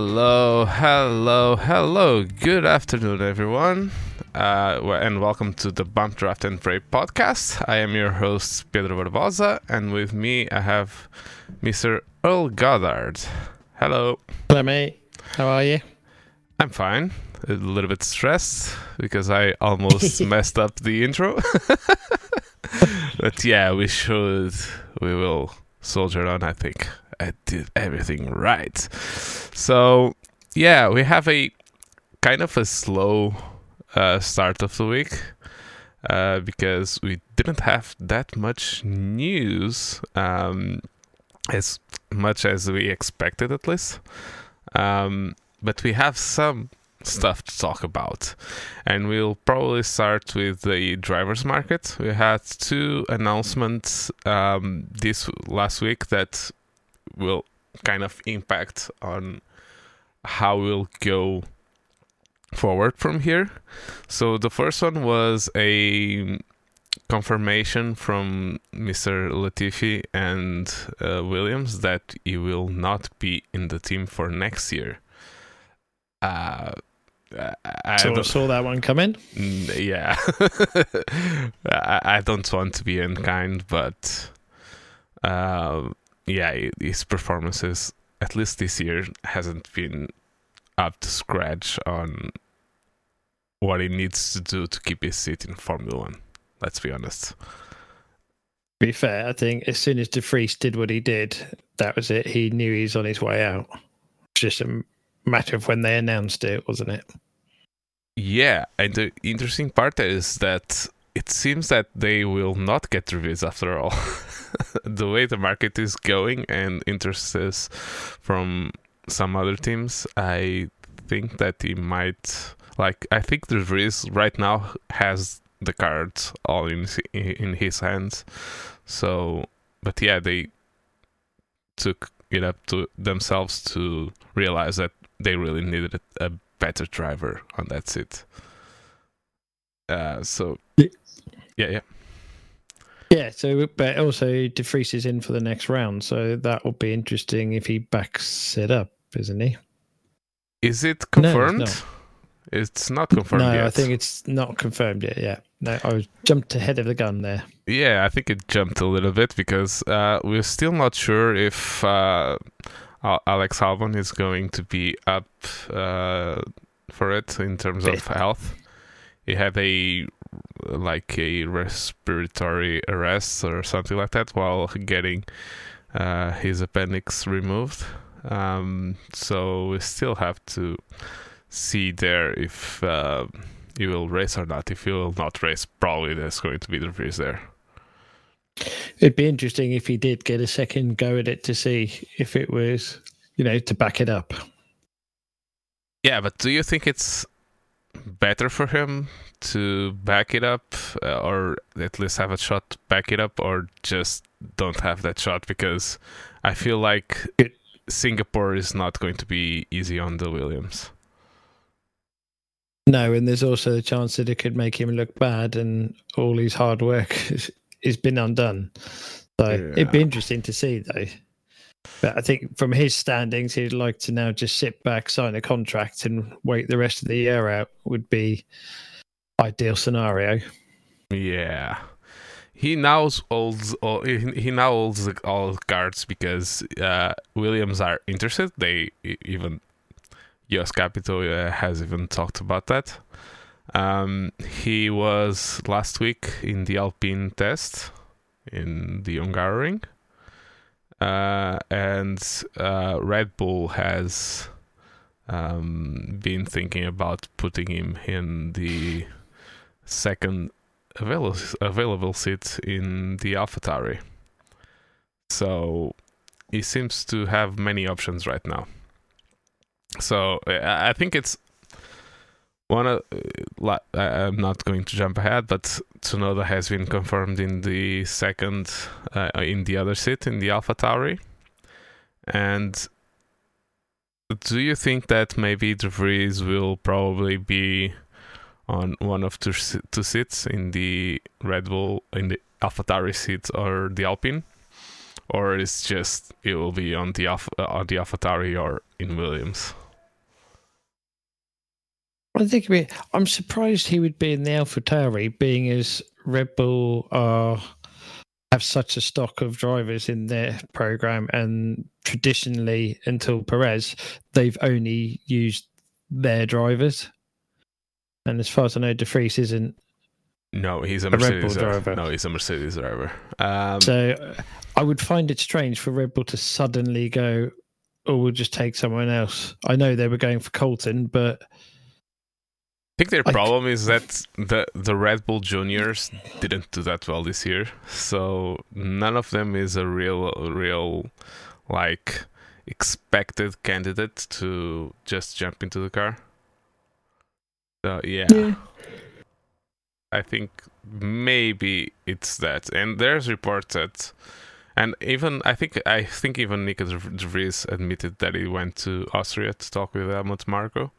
Hello, hello, hello. Good afternoon, everyone. Uh, and welcome to the Bump Draft and Pray podcast. I am your host, Pedro Barbosa, and with me I have Mr. Earl Goddard. Hello. Hello, mate. How are you? I'm fine. A little bit stressed because I almost messed up the intro. but yeah, we should, we will soldier on, I think. I did everything right. So, yeah, we have a kind of a slow uh, start of the week uh, because we didn't have that much news, um, as much as we expected, at least. Um, but we have some stuff to talk about, and we'll probably start with the drivers market. We had two announcements um, this last week that will kind of impact on how we'll go forward from here. So the first one was a confirmation from Mr. Latifi and uh, Williams that he will not be in the team for next year. Uh, I Saw, saw that one coming. Yeah I, I don't want to be unkind but uh, yeah his performances at least this year hasn't been up to scratch on what he needs to do to keep his seat in formula one let's be honest To be fair, I think as soon as De Vries did what he did, that was it. He knew he was on his way out. It's just a matter of when they announced it, wasn't it? yeah and the interesting part is that it seems that they will not get De Vries after all. The way the market is going and interest is from some other teams i think that he might like i think De Vries right now has the cards all in in his hands. So but yeah they took it up to themselves to realize that they really needed a better driver on that seat. Uh so Yeah. yeah yeah. So, but also De Vries is in for the next round, so that will be interesting if he backs it up, isn't he? Is it No, it's confirmed? not. it's not confirmed no, yet. I think it's not confirmed yet. Yeah. No, I was jumped ahead of the gun there. yeah, I think it jumped a little bit because uh, we're still not sure if uh, Alex Albon is going to be up uh, for it in terms of health. He had a like a respiratory arrest or something like that while getting uh, his appendix removed. Um, so we still have to see there if uh, he will race or not. If he will not race, probably there's going to be De Vries there. It'd be interesting if he did get a second go at it to see if it was, you know, to back it up. Yeah, but do you think it's better for him to back it up, uh, or at least have a shot to back it up, or just don't have that shot? Because I feel like It- Singapore is not going to be easy on the Williams. No, and there's also the chance that it could make him look bad and all his hard work has been undone. So it'd be interesting to see, though. But I think from his standings, he'd like to now just sit back, sign a contract, and wait the rest of the year out. Would be ideal scenario. Yeah. He now holds all, he he now holds all cards because uh, Williams are interested. They even Jost Capito uh, has even talked about that. Um, he was last week in the Alpine test in the Hungaroring, uh, and uh, Red Bull has um, been thinking about putting him in the second available available seat in the AlphaTauri. So he seems to have many options right now. So I think it's one of I'm not going to jump ahead, but Tsunoda has been confirmed in the second uh, in the other seat in the AlphaTauri. And do you think that maybe De Vries will probably be on one of two, two seats in the Red Bull, in the AlphaTauri seat or the Alpine? or it's just it will be on the Alpha, uh, on the AlphaTauri or in Williams. I think we, I'm surprised he would be in the AlphaTauri, being as Red Bull are have such a stock of drivers in their program, and traditionally until Perez, they've only used their drivers. And as far as I know, De Vries isn't. No, he's a Red Bull Mercedes driver. driver. No, he's a Mercedes driver. Um, So I would find it strange for Red Bull to suddenly go, "Oh, we'll just take someone else." I know they were going for Colton, but I think their problem is that the the Red Bull juniors didn't do that well this year, so none of them is a real real like expected candidate to just jump into the car. So yeah, I think maybe it's that. And there's reports that, and even I think I think even Nico De Vries admitted that he went to Austria to talk with Helmut Marko.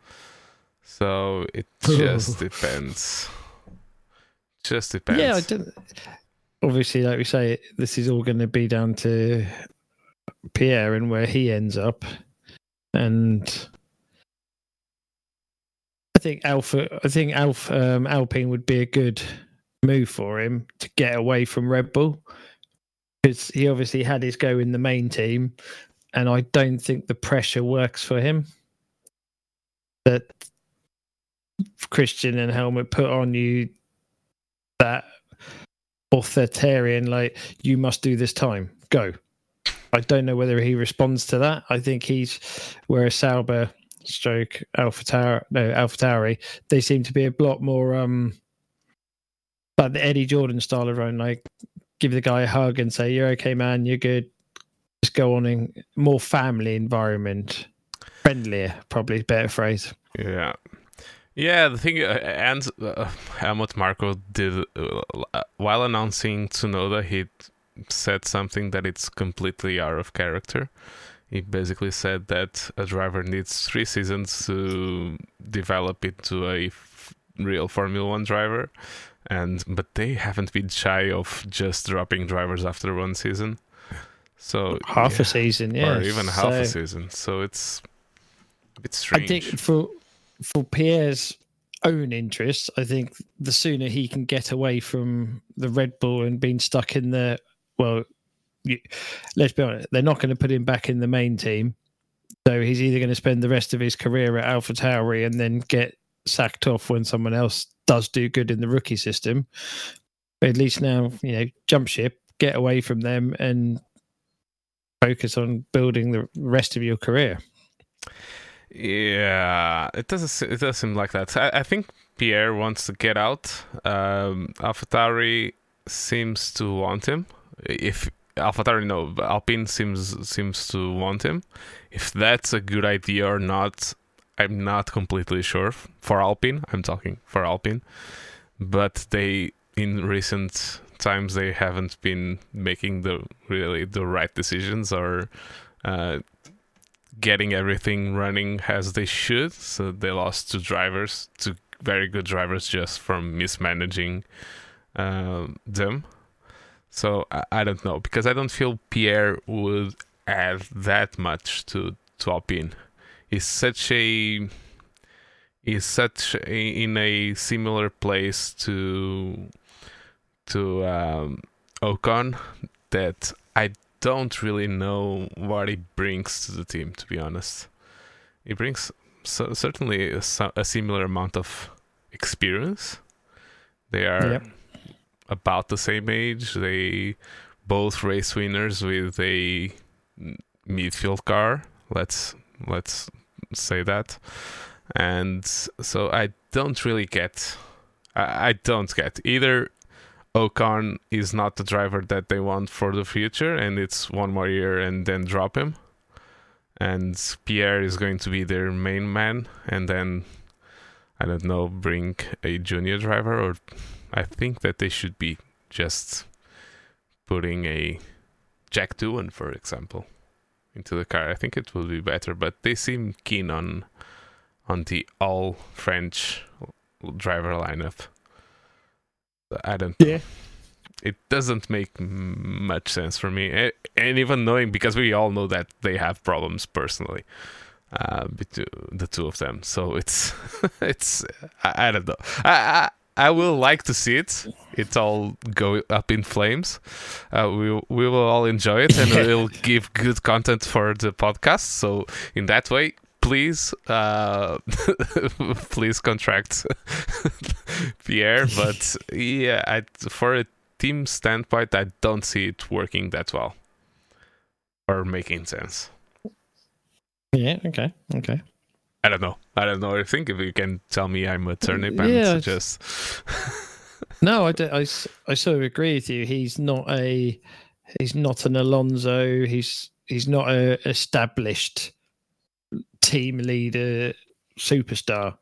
So it oh. just depends. Just depends. Yeah, I didn't. Obviously, like we say, this is all going to be down to Pierre and where he ends up. And think Alpha, I think Alpha, um, Alpine would be a good move for him to get away from Red Bull because he obviously had his go in the main team, and I don't think the pressure works for him. That Christian and Helmut put on you that authoritarian, like you must do this time, go. I don't know whether he responds to that. I think he's whereas Sauber, stroke Alpha Tower, no Alpha Tauri, they seem to be a lot more um like the Eddie Jordan style of run, like give the guy a hug and say, You're okay, man, you're good. Just go on in more family environment. Friendlier, probably better phrase. Yeah. Yeah, the thing, uh, and uh, Helmut did, uh, while announcing Tsunoda, he said something that it's completely out of character. He basically said that a driver needs three seasons to develop into a f- real Formula One driver, and but they haven't been shy of just dropping drivers after one season. So Half yeah, a season, yeah. or even half a season. So it's it's strange. I think for for Pierre's own interests, I think the sooner he can get away from the Red Bull and being stuck in the well, let's be honest, they're not going to put him back in the main team. So he's either going to spend the rest of his career at Alpha Tauri and then get sacked off when someone else does do good in the rookie system. But at least now, you know, jump ship, get away from them, and focus on building the rest of your career. Yeah, it doesn't. It does seem like that. I, I think Pierre wants to get out. Um, AlphaTauri seems to want him. If AlphaTauri, no, but Alpine seems seems to want him. If that's a good idea or not, I'm not completely sure. For Alpine, I'm talking for Alpine, but they in recent times they haven't been making the really the right decisions or. Uh, getting everything running as they should. So they lost two drivers, two very good drivers, just from mismanaging um them. So I, I don't know because I don't feel Pierre would add that much to to Alpine. He's such a he's such a, in a similar place to to um, Ocon that I don't really know what he brings to the team. To be honest, he brings so, certainly a, a similar amount of experience. They are Yep. About the same age. They both race winners with a midfield car. Let's let's say that. And so I don't really get. I, I don't get either. Ocon is not the driver that they want for the future, and it's one more year and then drop him. And Pierre is going to be their main man, and then I don't know, bring a junior driver, or I think that they should be just putting a Jack Doohan, for example, into the car. I think it will be better, but they seem keen on on the all French driver lineup. I don't. Yeah. it doesn't make much sense for me. And even knowing because we all know that they have problems personally, uh, between the two of them. So it's it's I, I don't know. I, I I will like to see it. It all go up in flames. Uh, we we will all enjoy it, and we'll give good content for the podcast. So in that way, please, uh, please contract Pierre. But yeah, I, for a team standpoint, I don't see it working that well or making sense. Yeah. Okay. Okay. I don't know. I don't know. I think if you can tell me I'm a turnip Yeah, and it's- just No, I, do, I, s- I sort of agree with you. He's not a he's not an Alonso. He's he's not a established team leader superstar.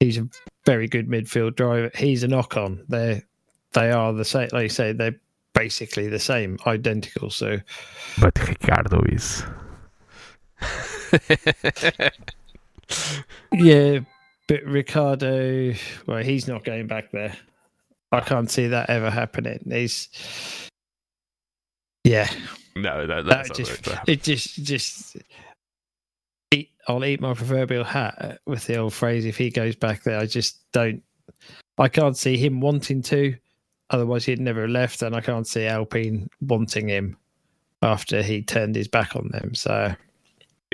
He's a very good midfield driver. He's an Ocon. They they are the same. Like you say, they're basically the same, identical. So But Ricciardo is. yeah, but Ricciardo, well, he's not going back there. I can't see that ever happening. He's yeah. no, that, that that's not just right. it just just eat I'll eat my proverbial hat with the old phrase if he goes back there. I just don't I can't see him wanting to, otherwise he'd never have left, and I can't see Alpine wanting him after he turned his back on them. So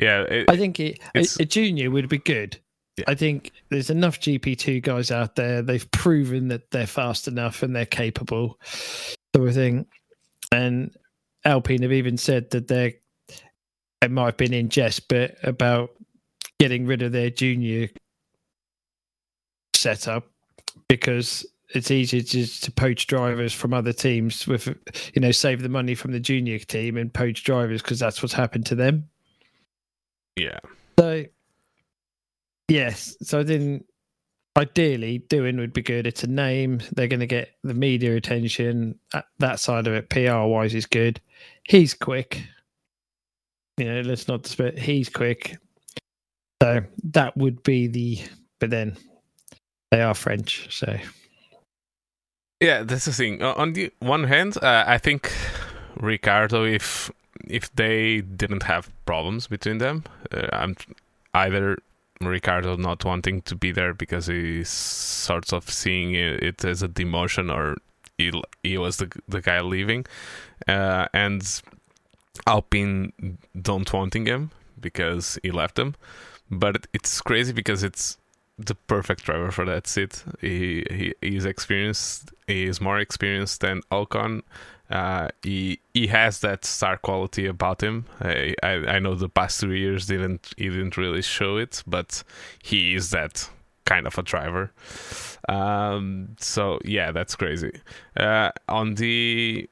Yeah, it, I think it, a, a junior would be good. Yeah. I think there's enough GP2 guys out there. They've proven that they're fast enough and they're capable, sort of thing. And Alpine have even said that they're, it might have been in jest, but about getting rid of their junior setup because it's easier just to poach drivers from other teams with, you know, save the money from the junior team and poach drivers because that's what's happened to them. Yeah, So, yes. So then, ideally, Doohan would be good. It's a name. They're going to get the media attention. Uh, That side of it, PR wise, is good. He's quick. You know, let's not dispute. He's quick. So that would be the. But then, they are French, so yeah. That's the thing. On the one hand, uh, I think Ricciardo, if if they didn't have problems between them, uh, I'm either Ricciardo not wanting to be there because he's sort of seeing it, as a demotion, or he he was the the guy leaving, uh, and Alpine don't wanting him because he left them. But it's crazy because it's the perfect driver for that seat. He he he's experienced. He is more experienced than Ocon. Uh, he he has that star quality about him. I, I I know the past three years didn't he didn't really show it, but he is that kind of a driver. Um, so yeah, that's crazy. Uh, on the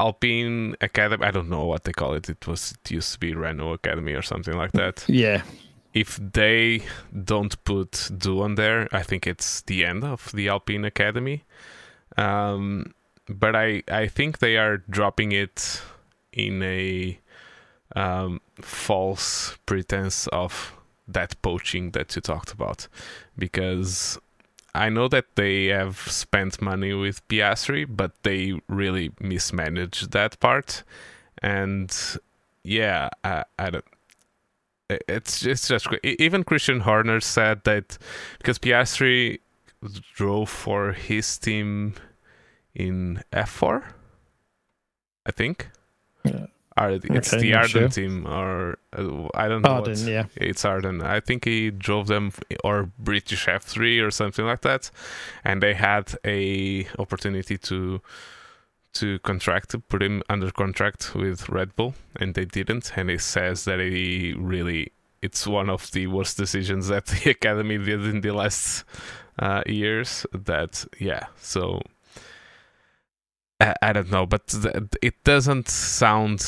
Alpine Academy, I don't know what they call it. It was it used to be Renault Academy or something like that yeah. if they don't put Doohan there, I think it's the end of the Alpine Academy. Um, but I, I think they are dropping it in a um, false pretense of that poaching that you talked about. Because I know that they have spent money with Piastri, but they really mismanaged that part. And yeah, I, I don't it's it's just. Even Christian Horner said that because Piastri drove for his team in F4, I think. Yeah. It's Okay, the Arden sure. team, or uh, I don't know. Arden, what- yeah. It's Arden. I think he drove them or British F3 or something like that, and they had a opportunity to to contract to put him under contract with Red Bull, and they didn't. And he says that he really it's one of the worst decisions that the academy did in the last uh, years. That yeah, so. I, don't know, but it doesn't sound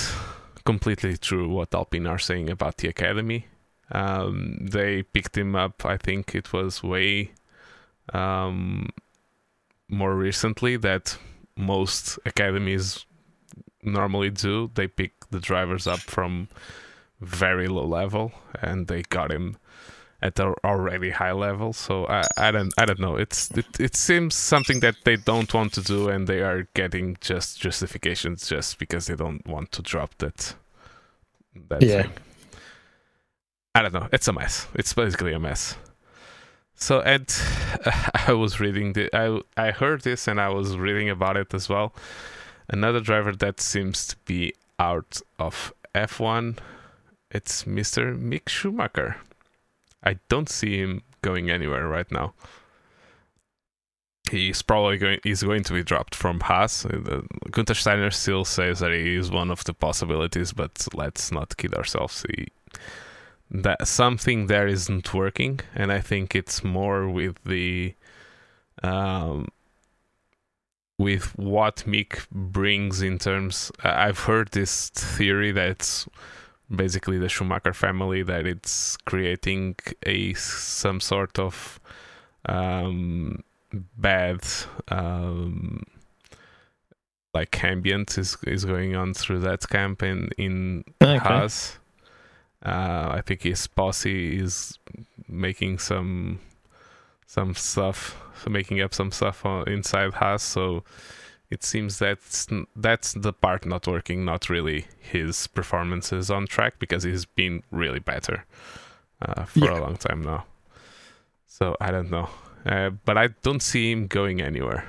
completely true what Alpine are saying about the academy. Um, they picked him up. I think it was way um, more recently that most academies normally do. They pick the drivers up from very low level, and they got him at an already high level. So I, I don't I don't know. It's it, it seems something that they don't want to do, and they are getting just justifications just because they don't want to drop that that Yeah. thing. I don't know. It's a mess. It's basically a mess. So and I was reading the I I heard this and I was reading about it as well. Another driver that seems to be out of F1, it's Mr. Mick Schumacher. I don't see him going anywhere right now. He's probably going. He's going to be dropped from Haas. Guenther Steiner still says that he is one of the possibilities, but let's not kid ourselves. He, that something there isn't working, and I think it's more with the, um, with what Mick brings in terms. I've heard this theory that basically the Schumacher family that it's creating a some sort of um, bad um, like ambient is is going on through that camp in in Okay. Haas. Uh, I think his posse is making some some stuff, making up some stuff on, inside Haas. So it seems that's that's the part not working, not really his performances on track because he's been really better uh, for Yeah. a long time now. So I don't know, uh, but I don't see him going anywhere.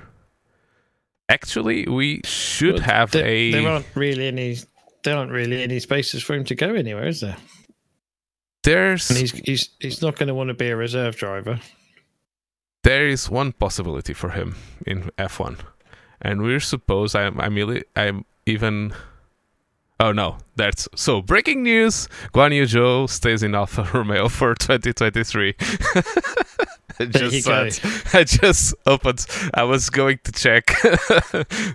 Actually, we should Well, have there, a. there aren't really any there aren't really any spaces for him to go anywhere, is there? there's And he's he's he's not going to want to be a reserve driver. there is one possibility for him in F1, and we're supposed I'm I'm, really, I'm even. Oh no, that's so breaking news. Guan Yu Zhou stays in Alfa Romeo for 2023. I just I just opened. I was going to check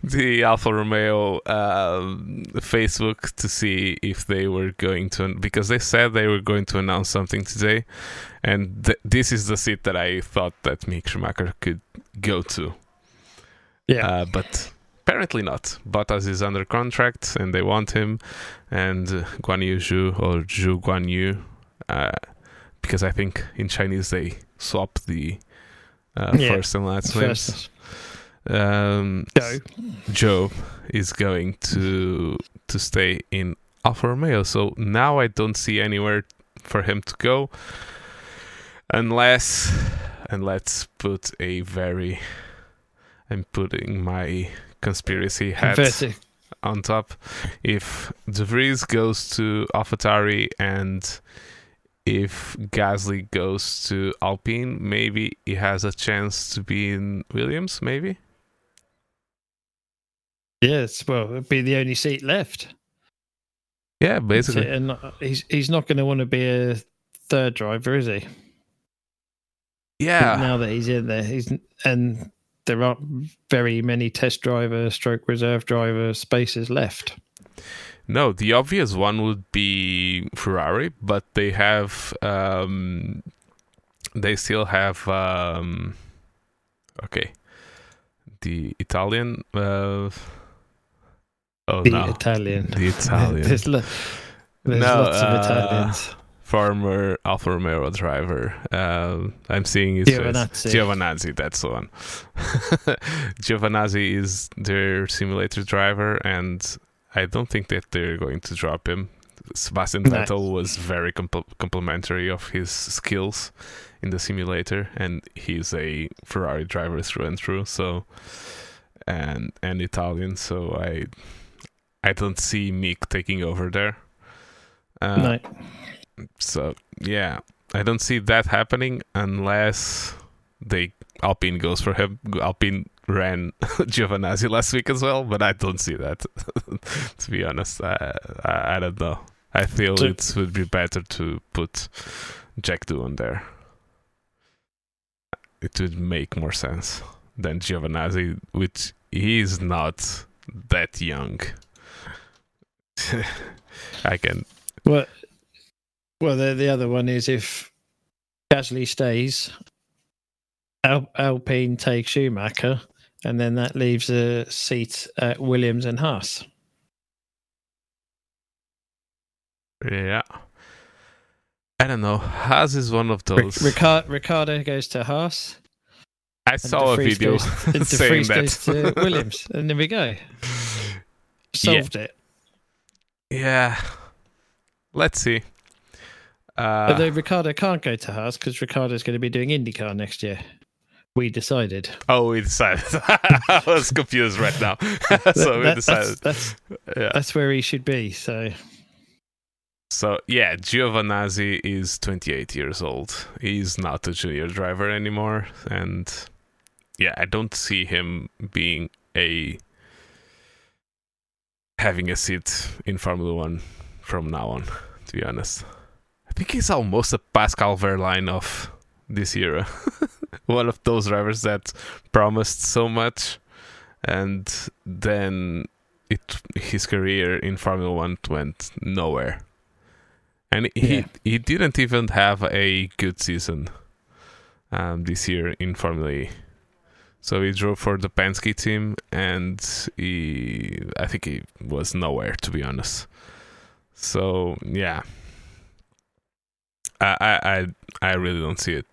the Alfa Romeo um, Facebook to see if they were going to because they said they were going to announce something today, and th- this is the seat that I thought that Mick Schumacher could go to. Yeah. Uh, but apparently not. Bottas is under contract and they want him, and uh, Guan Yu Zhu or Zhu Guan Yu, uh, because I think in Chinese they swap the uh, Yeah, first and last names. Um, go. Zhou is going to to stay in Alfa Romeo. So now I don't see anywhere for him to go, unless and let's put a very. I'm putting my conspiracy hat on top. If De Vries goes to AlphaTauri and if Gasly goes to Alpine, maybe he has a chance to be in Williams. Maybe. Yes, well, it'd be the only seat left. Yeah, basically. And he's he's not going to want to be a third driver, is he? Yeah. Now that he's in there, he's and there aren't very many test driver, stroke reserve driver spaces left. No, the obvious one would be Ferrari, but they have um they still have um okay. The Italian uh Oh The no. Italian. The Italian. there's lo- there's No, lots of uh, Italians. Former Alfa Romeo driver. Um, I'm seeing his face. Giovinazzi. Giovinazzi, that's the one. Giovinazzi is their simulator driver, and I don't think that they're going to drop him. Sebastian No. Vettel was very compl- complimentary of his skills in the simulator, and he's a Ferrari driver through and through. So, and and Italian, so I I don't see Mick taking over there. Uh, no, so yeah, I don't see that happening unless they Alpine goes for him. Alpine ran Giovinazzi last week as well, but I don't see that. to be honest, I, I I don't know. I feel So- it would be better to put Jack Doohan there. It would make more sense than Giovinazzi, which he is not that young. I can well, well, the the other one is if Gasly stays, Al- Alpine takes Schumacher, and then that leaves a seat at Williams and Haas. Yeah. I don't know. Haas is one of those. Ricciardo, Ricciardo goes to Haas. I saw a video saying that. Goes to Williams, and there we go. Solved yeah. it. Yeah. Let's see. Uh, Although Ricciardo can't go to Haas because Ricciardo's going to be doing IndyCar next year. We decided. Oh, we decided. I was confused right now. so we decided. That's, that's, yeah. that's where he should be. So So yeah, Giovinazzi is 28 years old. He's not a junior driver anymore, and yeah, I don't see him being a having a seat in Formula One from now on. To be honest, I think he's almost a Pascal Wehrlein of this era. One of those drivers that promised so much, and then it his career in Formula One went nowhere. And he Yeah. he didn't even have a good season um, this year in Formula E. So he drove for the Penske team, and he I think he was nowhere to be honest. So yeah, I I I, I really don't see it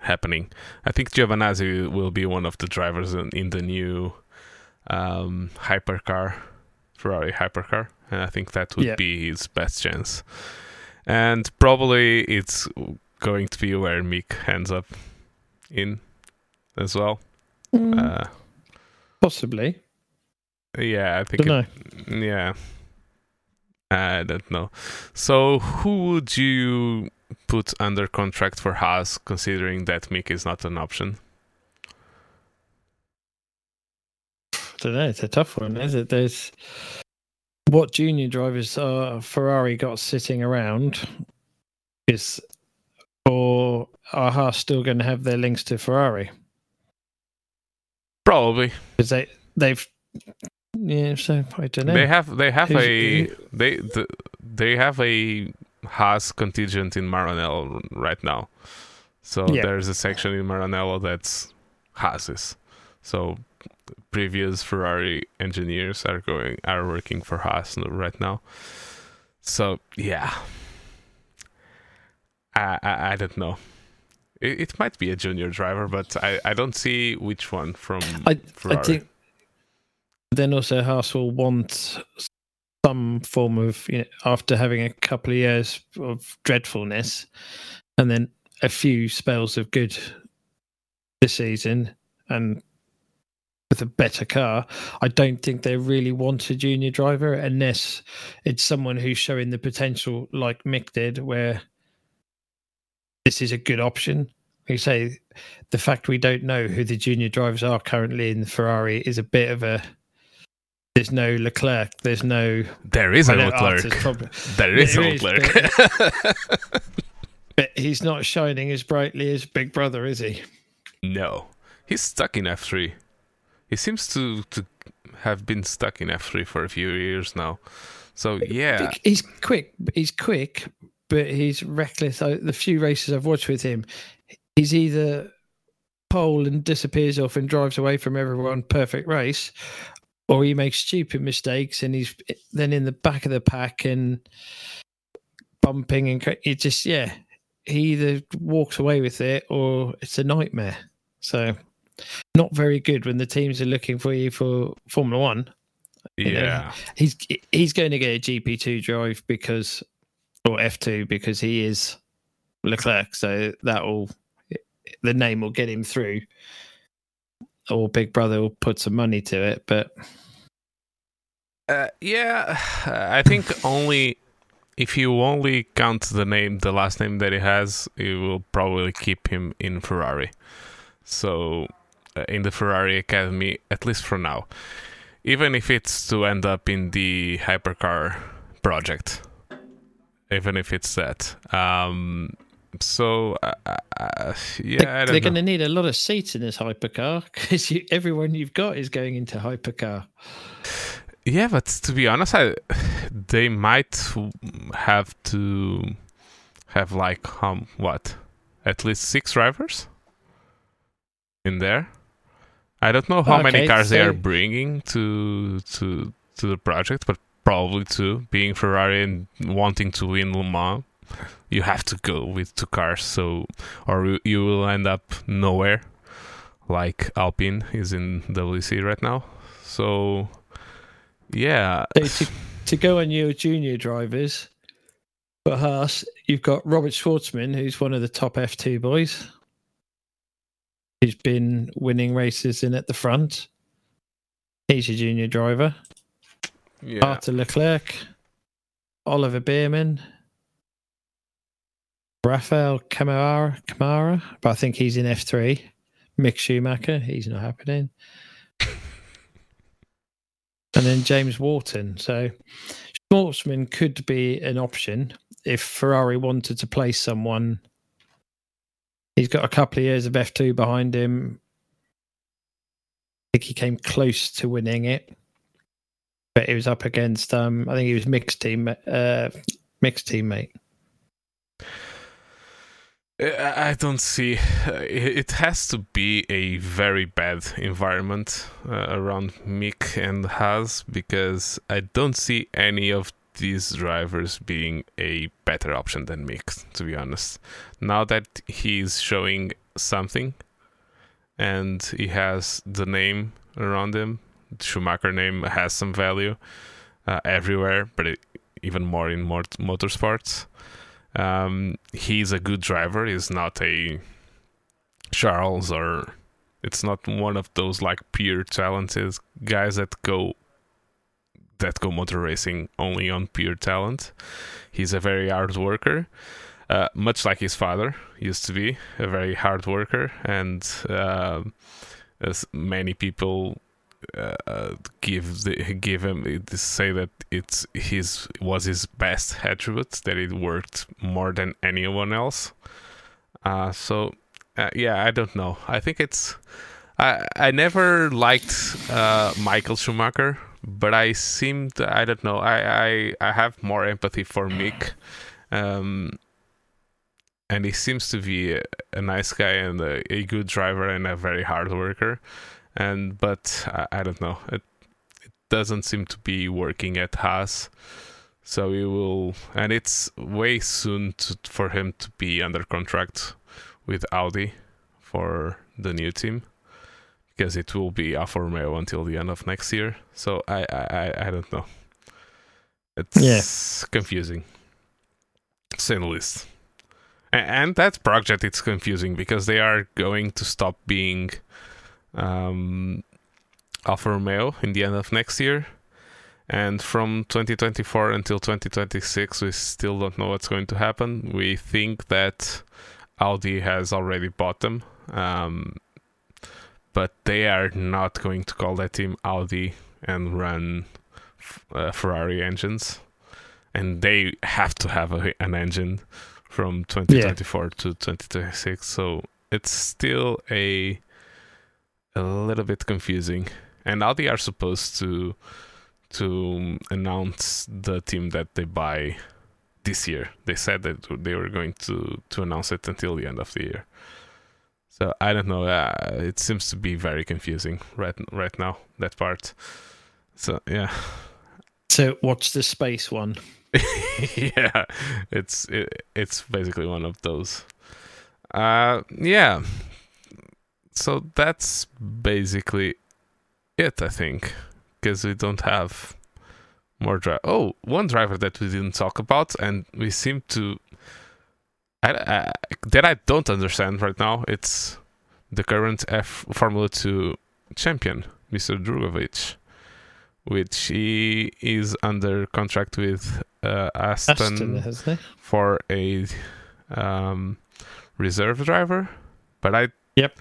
happening. I think Giovinazzi will be one of the drivers in, in the new um, hypercar, Ferrari hypercar, and I think that would Yeah. be his best chance. And probably it's going to be where Mick ends up in as well. mm, Uh, possibly. yeah, I think. Don't it- know. yeah, I don't know. So, who would you put under contract for Haas, considering that Mick is not an option? don't know. It's a tough one, is it? There's what junior drivers are Ferrari got sitting around is, or are Haas still going to have their links to Ferrari Probably. because they they've yeah. So I don't know. They have they have Who's- a who- they the, they have a Haas contingent in Maranello right now. So Yeah. there's a section in Maranello that's Haas's. So previous Ferrari engineers are going are working for Haas right now. So yeah, I I, I don't know. It, it might be a junior driver, but I, I don't see which one from I, Ferrari. I think then also Haas will want some form of you know, after having a couple of years of dreadfulness and then a few spells of good this season and with a better car, I don't think they really want a junior driver unless it's someone who's showing the potential like Mick did, where this is a good option. You say the fact we don't know who the junior drivers are currently in the Ferrari is a bit of a. There's no Leclerc. There's no. there is a Leclerc. There is There a is, Leclerc. but he's not shining as brightly as Big Brother, is he? no, he's stuck in F3. He seems to to have been stuck in F3 for a few years now. So yeah, He's quick. He's quick, but he's reckless. The few races I've watched with him, he's either pole and disappears off and drives away from everyone, perfect race, or he makes stupid mistakes and he's then in the back of the pack and bumping and it just yeah, he either walks away with it or it's a nightmare. So. Not very good when the teams are looking for you for Formula One yeah, he's he's going to get a GP two drive because or F two because he is Leclerc, so that will the name will get him through. Or Big Brother will put some money to it, but uh, yeah. I think only if you only count the name, the last name that he has, you will probably keep him in Ferrari. So uh, in the Ferrari Academy, at least for now. Even if it's to end up in the hypercar project, even if it's that. Um, so uh, uh, yeah, they, I are going to need a lot of seats in this hypercar because you, everyone you've got is going into hypercar. Yeah, but to be honest, I, they might have to have like um what, at least six drivers in there. I don't know how many Okay, cars they are bringing to to to the project, but probably two, being Ferrari and wanting to win Le Mans. You have to go with two cars, so or you- will end up nowhere, like Alpine is in WEC right now. So yeah, So to, to go on your junior drivers for Haas, you've got Robert Shwartzman, who's one of the top F2 boys, who's been winning races in at the front. He's a junior driver. yeah, Arthur Leclerc, Oliver Bearman, Rafael Camara, Camara, but I think he's in F3. Mick Schumacher, he's not happening. and then James Wharton. So Shwartzman could be an option if Ferrari wanted to place someone. He's got a couple of years of F2 behind him. I think he came close to winning it but he was up against um I think he was mixed team uh mixed teammate. I don't see. uh, It it has to be a very bad environment uh, around Mick and Haas because I don't see any of these drivers being a better option than Mick. To be honest, now that he's showing something, and he has the name around him, the Schumacher name has some value uh, everywhere, but it, even more in mot- motorsports. Um, he's a good driver. He's not a Charles or it's not one of those like pure talented guys that go that go motor racing only on pure talent. He's a very hard worker, uh, much like his father used to be a very hard worker, and uh, as many people uh, give the, give him say that it's his was his best attribute that it worked more than anyone else. Uh, so uh, yeah, I don't know. I think it's I I never liked uh, Michael Schumacher, but I seemed I don't know. I I, I have more empathy for Mick. Um, and he seems to be a, a nice guy and a, a good driver and a very hard worker and but I, I don't know. It it doesn't seem to be working at Haas. So we will and it's way soon to, for him to be under contract with Audi for the new team because it will be Alfa Romeo until the end of next year. So I I, I- don't know. It's confusing. To say the least A- and that project it's confusing because they are going to stop being um, Alfa Romeo in the end of next year. And from 2024 until 2026, we still don't know what's going to happen. We think that Audi has already bought them, um, but they are not going to call that team Audi and run uh, Ferrari engines. And they have to have a, an engine from 2024 to 2026. So it's still a a little bit confusing. And Audi are supposed to to announce the team that they buy this year. They said that they were going to to announce it until the end of the year. So I don't know. Uh, it seems to be very confusing right right now that part. So yeah, So what's the space one? yeah, it's it, it's basically one of those. Uh, yeah. So that's basically it, I think, because we don't have more drive. Oh, one driver that we didn't talk about, and we seem to I, I, that I don't understand right now. It's the current F Formula Two champion, Mr. Drugovich, which he is under contract with uh, Aston, Aston, for a um, reserve driver, but I Yep.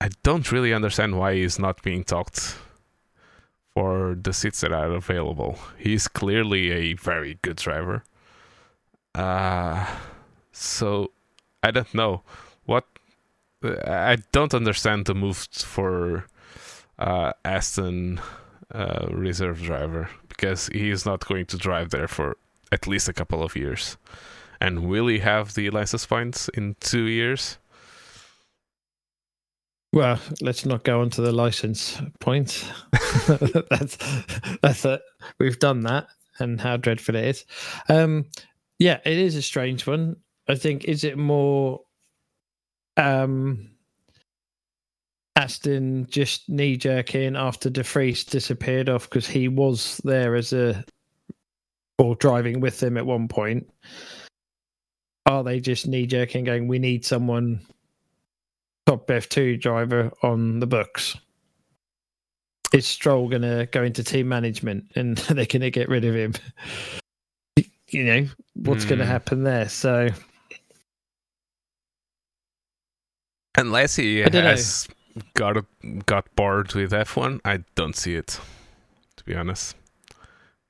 I don't really understand why he's not being talked for the seats that are available. He's clearly a very good driver. Uh so I don't know what I don't understand the move for uh, Aston uh, reserve driver because he is not going to drive there for at least a couple of years. And will he have the license points in two years? Well, let's not go on to the license point. that's that's it. We've done that, and how dreadful it is. Um, Yeah, it is a strange one. I think is it more um Aston just knee jerking after De Vries disappeared off because he was there as a or driving with him at one point. Are they just knee jerking going, we need someone top F2 driver on the books? Is Stroll going to go into team management and they're going to get rid of him? you know, what's going to hmm. happen there? So, Unless he don't know. has got got bored with F1, I don't see it. To be honest,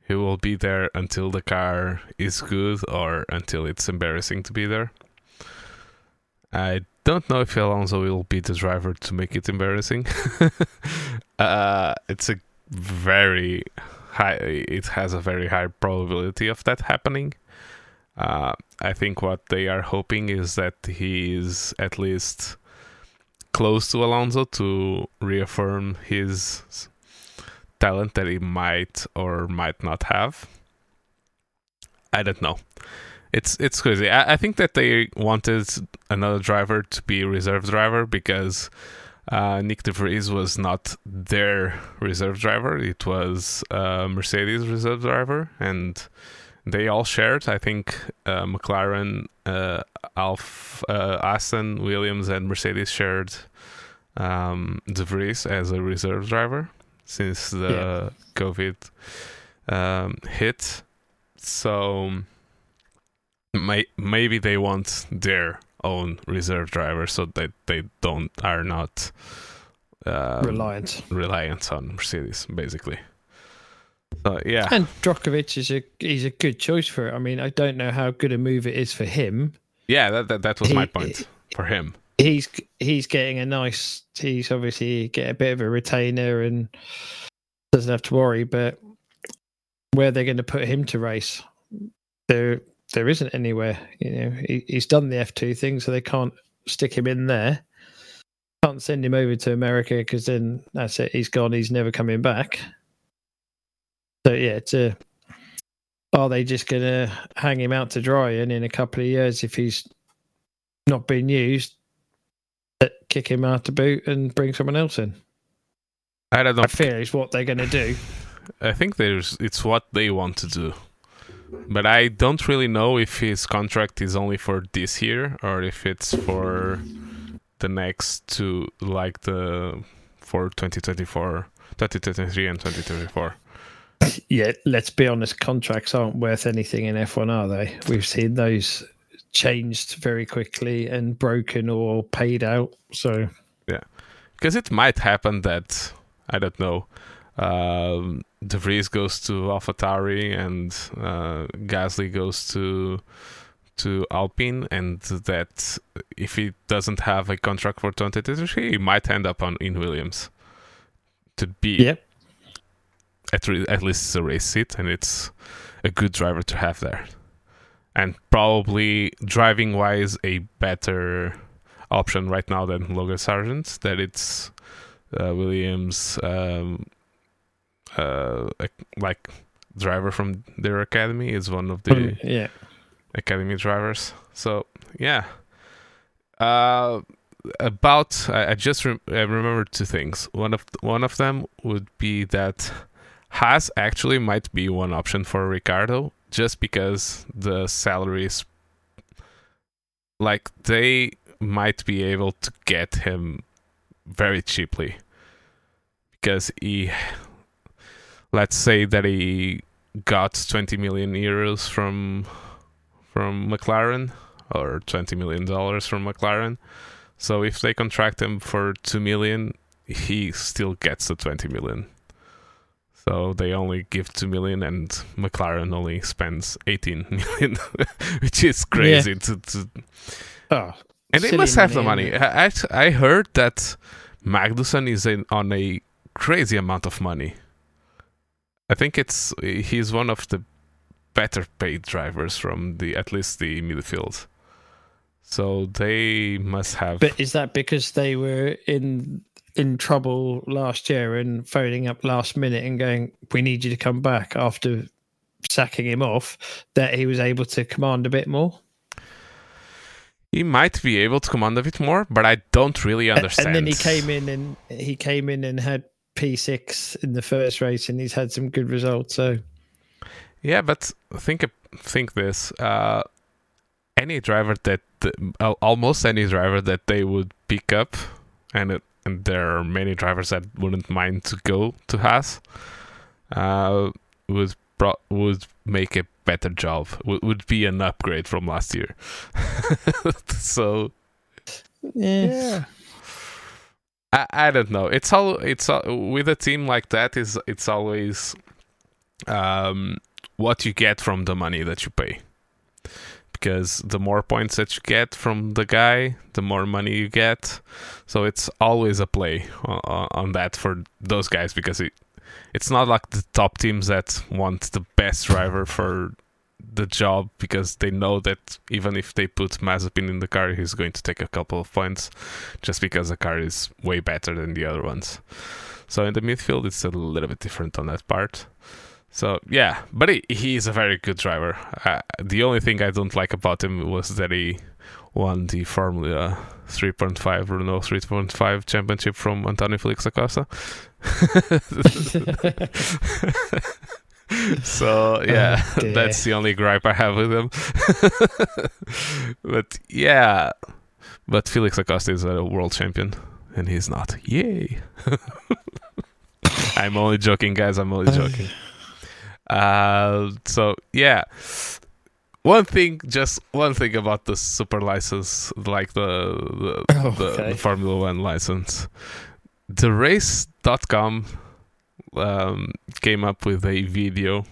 he will be there until the car is good or until it's embarrassing to be there. I don't know if Alonso will be the driver to make it embarrassing. uh, it's a very high. It has a very high probability of that happening. Uh, I think what they are hoping is that he is at least close to Alonso to reaffirm his talent that he might or might not have. I don't know. It's it's crazy. I, I think that they wanted another driver to be reserve driver because uh, Nick De Vries was not their reserve driver. It was uh, Mercedes reserve driver, and they all shared. I think uh, McLaren, uh, Alf, uh, Aston, Williams, and Mercedes shared um, De Vries as a reserve driver since the COVID um, hit. So may- maybe they want their own reserve driver so that they don't are not um, reliant. reliant on Mercedes, basically. So yeah, And Drugovich is a he's a good choice for it. I mean, I don't know how good a move it is for him. yeah, that that, that was my He- point for him. He's he's getting a nice. He's obviously get a bit of a retainer and doesn't have to worry. But where they're going to put him to race, there there isn't anywhere. You know, he, he's done the F two thing, so they can't stick him in there. Can't send him over to America because then that's it. He's gone. He's never coming back. So yeah, it's a. Are they just going to hang him out to dry? And in a couple of years, if he's not been used, kick him out the boot and bring someone else in? I don't know. I fear is what they're going to do. I think there's it's what they want to do. But I don't really know if his contract is only for this year or if it's for the next two like the for 2024, 2023 and 2024. Yeah, let's be honest, contracts aren't worth anything in F1, are they? We've seen those changed very quickly and broken or paid out. So yeah, Because it might happen that I don't know. Um, De Vries goes to AlphaTauri and uh, Gasly goes to to Alpine, and that if he doesn't have a contract for 2023, he might end up on in Williams to be Yep. at re- at least a race seat, and it's a good driver to have there, and probably driving wise a better option right now than Logan Sargeant. That it's uh, Williams, um, uh, like driver from their academy is one of the yeah, academy drivers. So yeah. Uh, about I, I just rem- I remember two things. One of one of them would be that Haas actually might be one option for Ricciardo, just because the salaries, like they might be able to get him very cheaply, because he, let's say that he got 20 million euros from from McLaren or 20 million dollars from McLaren. So if they contract him for 2 million, he still gets the 20 million. So they only give 2 million and McLaren only spends 18 million, which is crazy to, to oh, and they must have the money, I I heard that Magnussen is in, on a crazy amount of money. I think it's he's one of the better paid drivers from the at least the midfield. So they must have. but is that because they were in in trouble last year and phoning up last minute and going, "We need you to come back" after sacking him off, that he was able to command a bit more. He might be able to command a bit more, but I don't really understand. And then he came in and he came in and had P6 in the first race, and he's had some good results. So, yeah, but think think this: uh, any driver that almost any driver that they would pick up, and it, and there are many drivers that wouldn't mind to go to Haas, uh, would pro- would make a better job. would would be an upgrade from last year. so, yeah. I, I don't know. It's all it's all, with a team like that is it's always um, what you get from the money that you pay. Because the more points that you get from the guy, the more money you get. So it's always a play on, on that for those guys because it, it's not like the top teams that want the best driver for the job because they know that even if they put Mazepin in the car, he's going to take a couple of points just because the car is way better than the other ones. So in the midfield, it's a little bit different on that part. So yeah, but he, he is a very good driver. Uh, the only thing I don't like about him was that he won the Formula 3.5 Renault 3.5 championship from Antonio Felix da Costa. so yeah, oh, that's the only gripe I have with him. but yeah, but Felix da Costa is a world champion, and he's not. Yay! I'm only joking, guys. I'm only joking. Uh, so yeah, one thing, just one thing about the super license, like the the, oh, okay. the, the Formula One license. The race.com um, came up with a video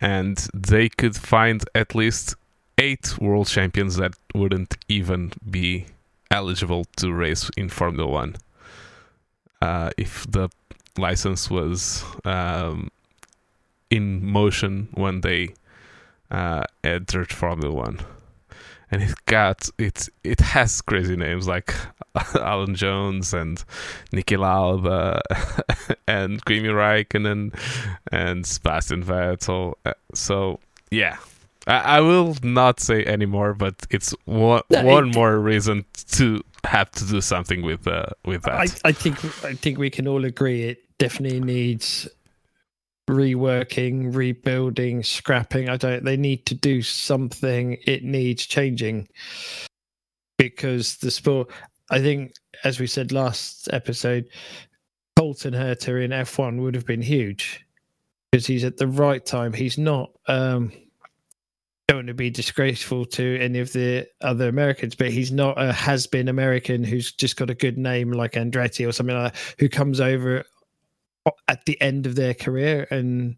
and they could find at least eight world champions that wouldn't even be eligible to race in Formula One. Uh, if the license was um, in motion when they uh, entered Formula One and it got it it has crazy names like Alan Jones and Niki Lauda and Kimi Raikkonen and Sebastian Vettel. Uh, so yeah, I, I, will not say anymore, but it's one no, one it, more reason to have to do something with uh, with that. I, I think I think we can all agree it definitely needs reworking, rebuilding, scrapping. I don't. They need to do something. It needs changing because the sport. I think, as we said last episode, Colton Herta in F1 would have been huge because he's at the right time. He's not. um want to be disgraceful to any of the other Americans, but he's not a has-been American who's just got a good name like Andretti or something like that, who comes over at the end of their career and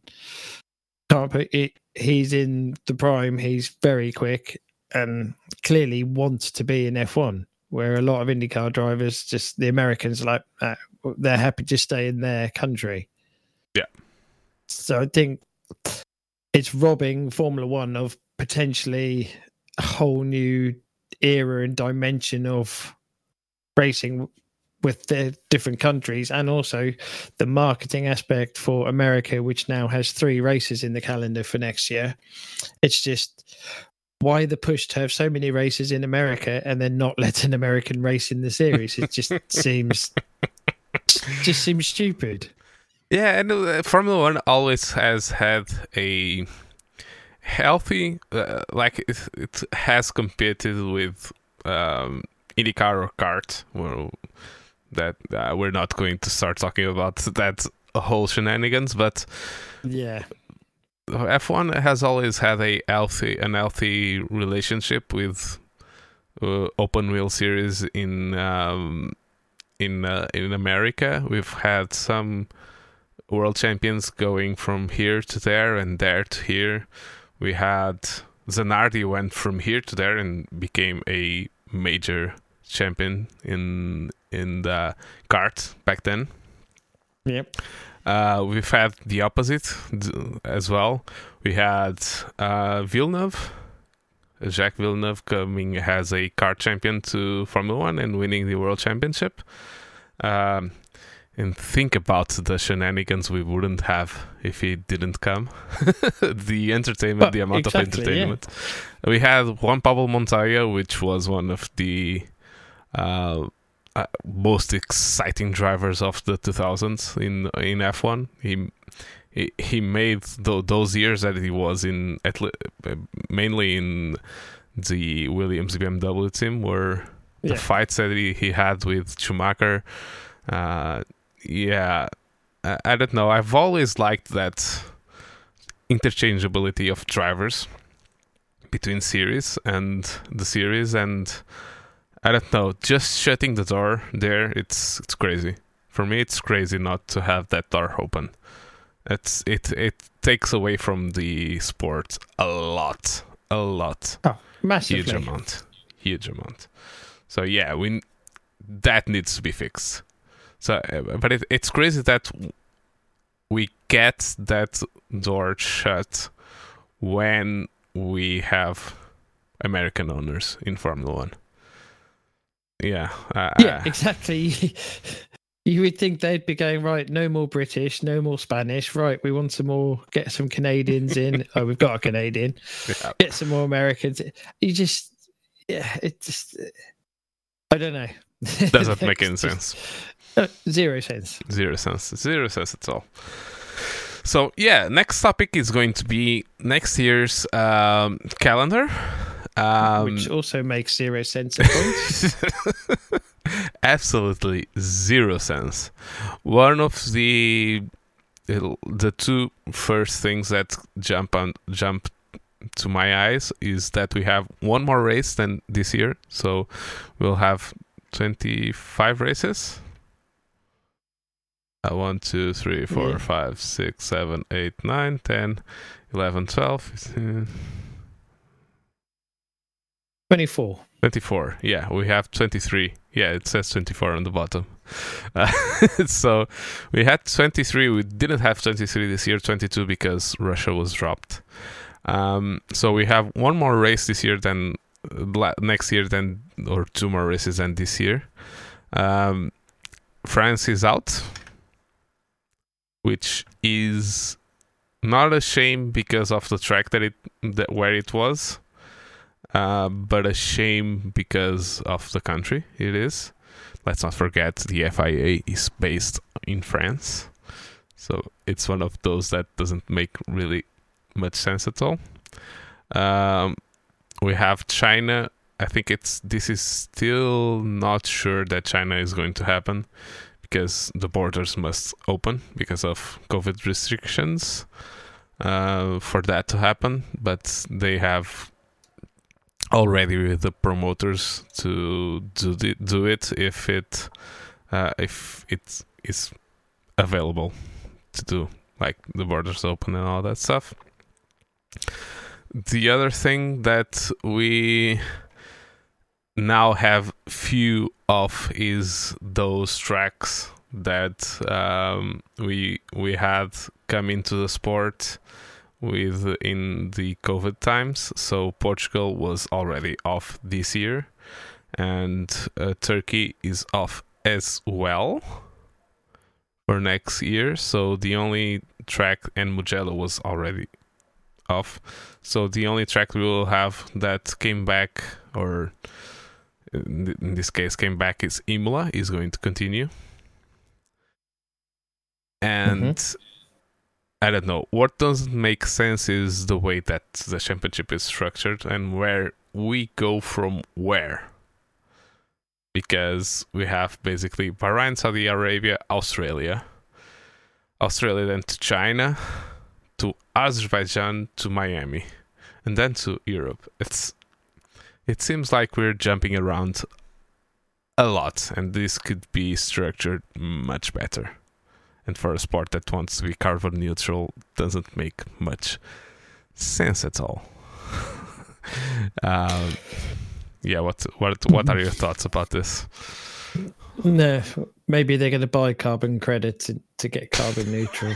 can't put it. He's in the prime. He's very quick and clearly wants to be in F1. Where a lot of IndyCar drivers, just the Americans, like uh, they're happy to stay in their country. Yeah. So I think it's robbing Formula One of potentially a whole new era and dimension of racing with the different countries and also the marketing aspect for America, which now has three races in the calendar for next year. It's just why the push to have so many races in America and then not let an American race in the series. It just seems just seems stupid. Yeah, and uh, Formula One always has had a healthy, uh, like it, it, has competed with um, IndyCar or CART, well, that uh, we're not going to start talking about that whole shenanigans, but yeah, F1 has always had a healthy, an healthy relationship with uh, open wheel series in um, in uh, in America. We've had some world champions going from here to there and there to here. We had Zanardi went from here to there and became a major champion in in the CART back then. Yep. Uh, we've had the opposite as well. We had uh, Villeneuve, Jacques Villeneuve, coming as a CART champion to Formula One and winning the world championship. Um, and think about the shenanigans we wouldn't have if he didn't come. the entertainment, the amount exactly, of entertainment. We had Juan Pablo Montoya, which was one of the uh, uh, most exciting drivers of the 2000s in in F1. He he, he made th- those years that he was in atle- uh, mainly in the Williams BMW team were the Yeah. fights that he, he had with Schumacher. Uh, yeah, I, I don't know. I've always liked that interchangeability of drivers between series and the series, and I don't know. Just shutting the door there, it's it's crazy. For me, it's crazy not to have that door open. It's it it takes away from the sport a lot, a lot Oh, massively. huge amount huge amount so yeah we that needs to be fixed so uh, but it, it's crazy that we get that door shut when we have american owners in formula one yeah uh, Yeah, exactly. You would think they'd be going right. No more British, no more Spanish. Right, we want some more. Get some Canadians in. oh, we've got a Canadian. yeah. Get some more Americans. You just, yeah, it just. I don't know. doesn't make any sense uh, zero sense. zero sense zero sense at all so yeah next topic is going to be next year's um, calendar um, which also makes zero sense at points. absolutely zero sense one of the the two first things that jump on jump to my eyes is that we have one more race than this year so we'll have 25 races uh, 1 2 3 4 Yeah. 5 6 7 8 9 10 11 12 15, 24. 24 yeah we have 23 yeah it says 24 on the bottom. Uh, so we had 23 we didn't have 23 this year 22 because russia was dropped. Um, so we have one more race this year than next year than or two more races than this year. Um, france is out which is not a shame because of the track that it that where it was uh, but a shame because of the country it is. Let's not forget the FIA is based in France, so it's one of those that doesn't make really much sense at all. Um, we have China. I think it's this is still not sure that China is going to happen because the borders must open because of COVID restrictions uh, for that to happen. But they have already with the promoters to do the, do it if it uh, if it is available to do like the borders open and all that stuff. The other thing that we now have few of is those tracks that um, we we had come into the sport with in the COVID times. So Portugal was already off this year, and uh, Turkey is off as well for next year. So the only track and Mugello was already off. So the only track we will have that came back, or in this case came back, is Imola. Is going to continue, and. I don't know. What doesn't make sense is the way that the championship is structured and where we go from where. Because we have basically Bahrain, Saudi Arabia, Australia. Australia then to China, to Azerbaijan, to Miami, and then to Europe. It's it seems like we're jumping around a lot and this could be structured much better and for a sport that wants to be carbon neutral doesn't make much sense at all. um, yeah, what what what are your thoughts about this? No, maybe they're going to buy carbon credits to, to get carbon neutral.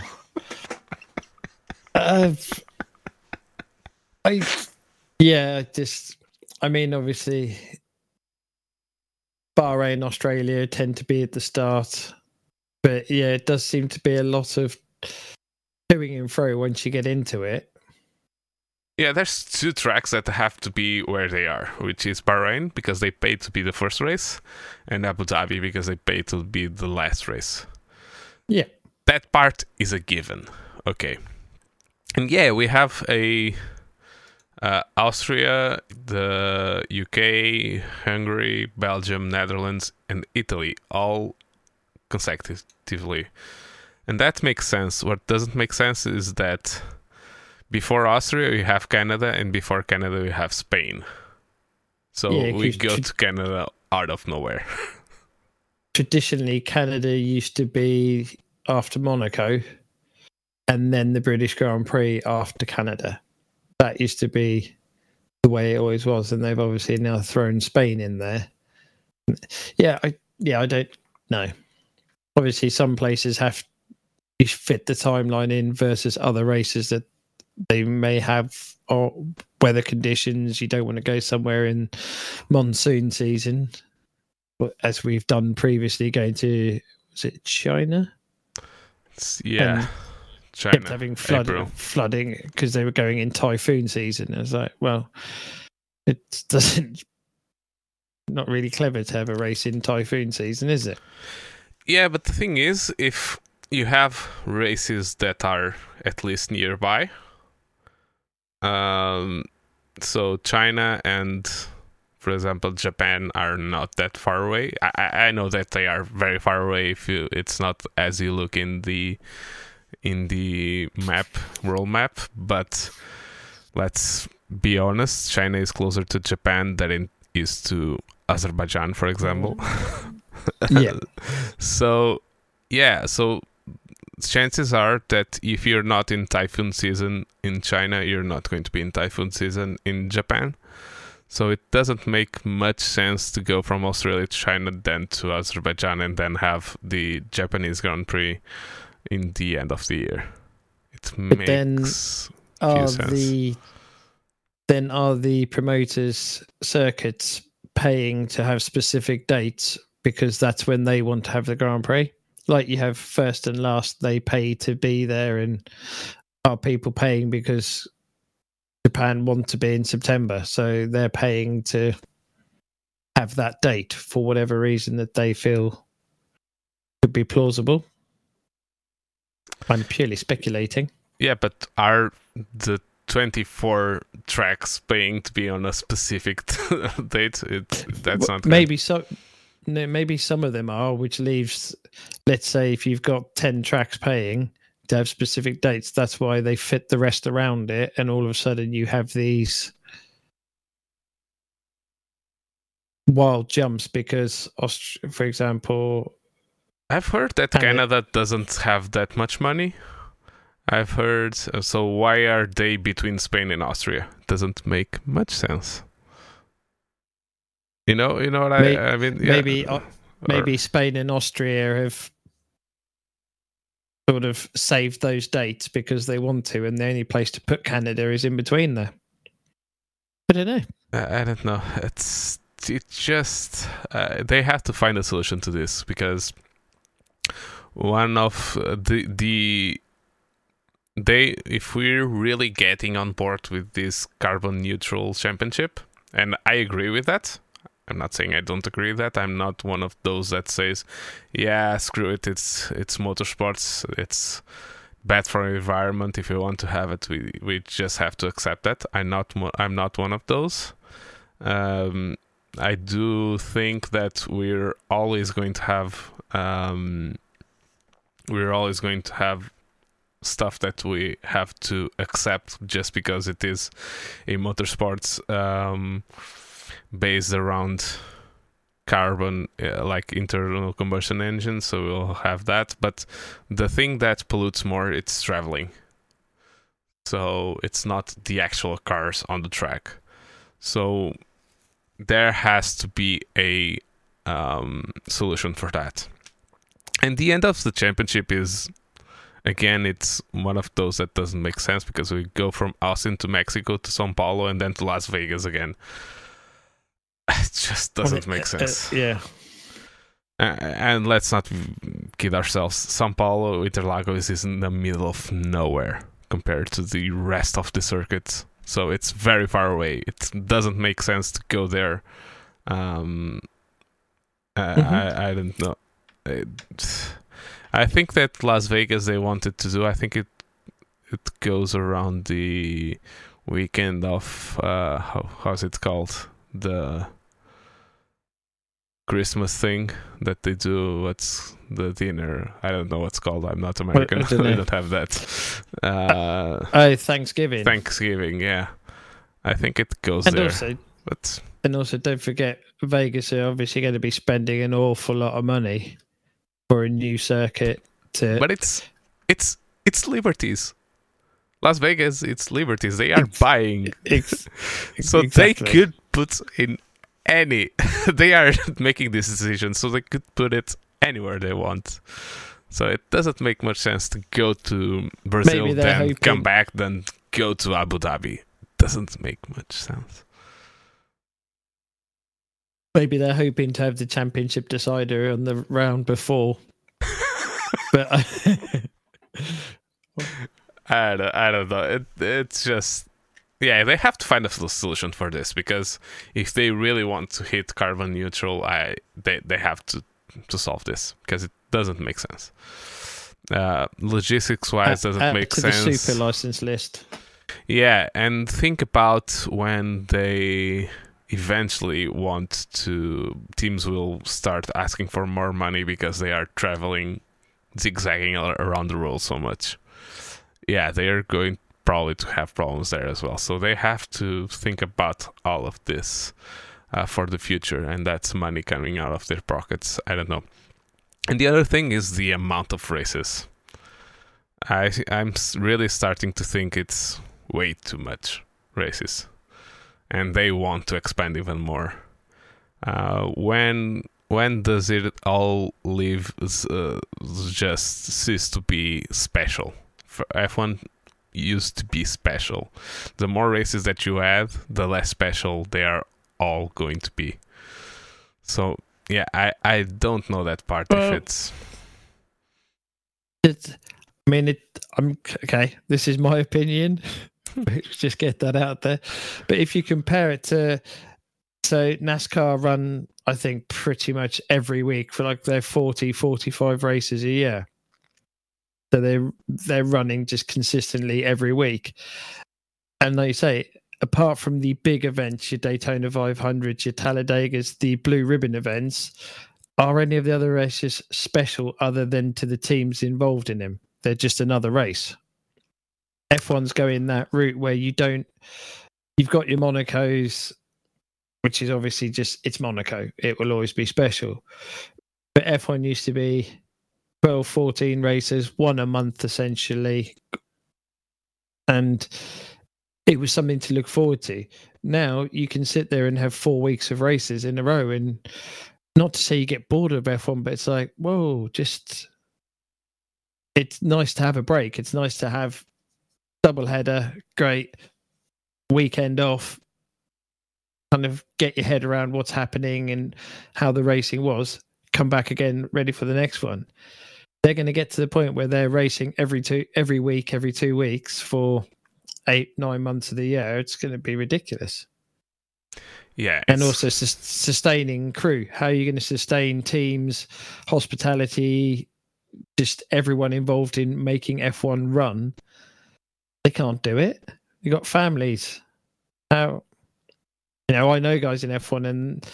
uh, I, yeah, just, I mean, obviously, Bahrain, Australia tend to be at the start. But yeah, it does seem to be a lot of toing and fro once you get into it. Yeah, there's two tracks that have to be where they are, which is Bahrain because they paid to be the first race, and Abu Dhabi because they paid to be the last race. Yeah. That part is a given. Okay. And yeah, we have a uh, Austria, the UK, Hungary, Belgium, Netherlands, and Italy all consecutively. And that makes sense. What doesn't make sense is that before Austria, you have Canada, and before Canada, you have Spain. So Yeah, we go to Canada out of nowhere. Traditionally, Canada used to be after Monaco and then the British Grand Prix after Canada. That used to be the way it always was. And they've obviously now thrown Spain in there. Yeah, I, yeah, I don't know. Obviously, some places have you fit the timeline in versus other races that they may have or weather conditions. You don't want to go somewhere in monsoon season, but as we've done previously, going to was it China? It's- yeah, And China, kept having flood, April. flooding because they were going in typhoon season. It's like, well, it doesn't. Not really clever to have a race in typhoon season, is it? Yeah, but the thing is, if you have races that are at least nearby, um, so China and, for example, Japan are not that far away. I, I I know that they are very far away. If you, it's not as you look in the in the map, world map, but let's be honest, China is closer to Japan than it is to Azerbaijan, for example. Yeah. so yeah, so chances are that if you're not in typhoon season in China, you're not going to be in typhoon season in Japan. So it doesn't make much sense to go from Australia to China, then to Azerbaijan, and then have the Japanese Grand Prix in the end of the year. It But then- makes Are sense. the then are the promoters circuits paying to have specific dates because that's when they want to have the Grand Prix? Like you have first and last, they pay to be there, and are people paying because Japan want to be in September, so they're paying to have that date for whatever reason that they feel could be plausible. I'm purely speculating. Yeah, but are the 24 tracks paying to be on a specific date? It, that's Well, not maybe so. No, maybe some of them are, which leaves, let's say, if you've got ten tracks paying to have specific dates, that's why they fit the rest around it, and all of a sudden you have these wild jumps because, Aust- for example, I've heard that And it- Canada doesn't have that much money. I've heard. So why are they between Spain and Austria? Doesn't make much sense. You know, you know what I, May- I mean. Yeah. maybe uh, Or- maybe Spain and Austria have sort of saved those dates because they want to, and the only place to put Canada is in between there. I don't know. I don't know. It's it just uh, they have to find a solution to this because one of the the they if we're really getting on board with this carbon neutral championship, and I agree with that. I'm not saying I don't agree with that. I'm not one of those that says, "Yeah, screw it. It's it's motorsports. It's bad for our environment. If we want to have it, we we just have to accept that." I'm not I'm not one of those. Um, I do think that we're always going to have um, we're always going to have stuff that we have to accept just because it is a motorsports um, based around carbon uh, like internal combustion engines so we'll have that. But the thing that pollutes more it's traveling. So it's not the actual cars on the track. So there has to be a um, solution for that. And the end of the championship is again it's one of those that doesn't make sense because we go from austin to mexico to sao paulo and then to las vegas again it just doesn't make Uh, sense yeah. Uh, and let's not kid ourselves. Sao Paulo Interlagos is in the middle of nowhere compared to the rest of the circuit, so it's very far away. It doesn't make sense to go there. Um, uh, mm-hmm. I, I don't know. It, I think that Las Vegas they wanted to do. I think it it goes around the weekend of uh, how how's it called the Christmas thing that they do. What's the dinner? I don't know what's called. I'm not American. I don't have that. Uh, oh, Thanksgiving. Thanksgiving, yeah. I think it goes and there. Also, but and also, don't forget Vegas are obviously going to be spending an awful lot of money for a new circuit. To but it's it's it's liberties. Las Vegas, it's liberties. They are buying, ex- so exactly. they could put in any. they are making this decision, so they could put it anywhere they want. So it doesn't make much sense to go to Brazil, then hoping... come back, then go to Abu Dhabi. Doesn't make much sense. Maybe they're hoping to have the championship decider on the round before. but I don't, I don't know. It, it's just yeah, they have to find a solution for this because if they really want to hit carbon neutral, I they they have to to solve this because it doesn't make sense. Uh, logistics wise, doesn't add make to sense. The super license list. Yeah, and think about when they eventually want to teams will start asking for more money because they are traveling zigzagging around the world so much yeah they are going probably to have problems there as well. So they have to think about all of this uh, for the future and that's money coming out of their pockets. I don't know. And the other thing is the amount of races. I i'm really starting to think it's way too much races. And they want to expand even more. Uh, when when does it all leave uh, just cease to be special? For F1 used to be special. The more races that you add, the less special they are all going to be. So yeah, I I don't know that part well, if it's. It's. I mean, it. I'm okay. This is my opinion. just get that out there. But if you compare it to, so NASCAR run, I think, pretty much every week for like their 40, 45 races a year. So they're they're running just consistently every week. And like you say, apart from the big events, your Daytona 500, your Talladegas, the blue ribbon events, are any of the other races special other than to the teams involved in them? They're just another race. F1's going that route where you don't you've got your Monaco's which is obviously just it's Monaco. It will always be special. But F1 used to be 12, 14 races, one a month essentially. And it was something to look forward to. Now you can sit there and have four weeks of races in a row and not to say you get bored of F1, but it's like, whoa, just it's nice to have a break. It's nice to have double header, great weekend off. Kind of get your head around what's happening and how the racing was. Come back again, ready for the next one. They're going to get to the point where they're racing every two, every week, every two weeks for eight, nine months of the year. It's going to be ridiculous. Yeah, and also su- sustaining crew. How are you going to sustain teams, hospitality, just everyone involved in making F1 run? they can't do it. You got families. Now, you know, I know guys in F1, and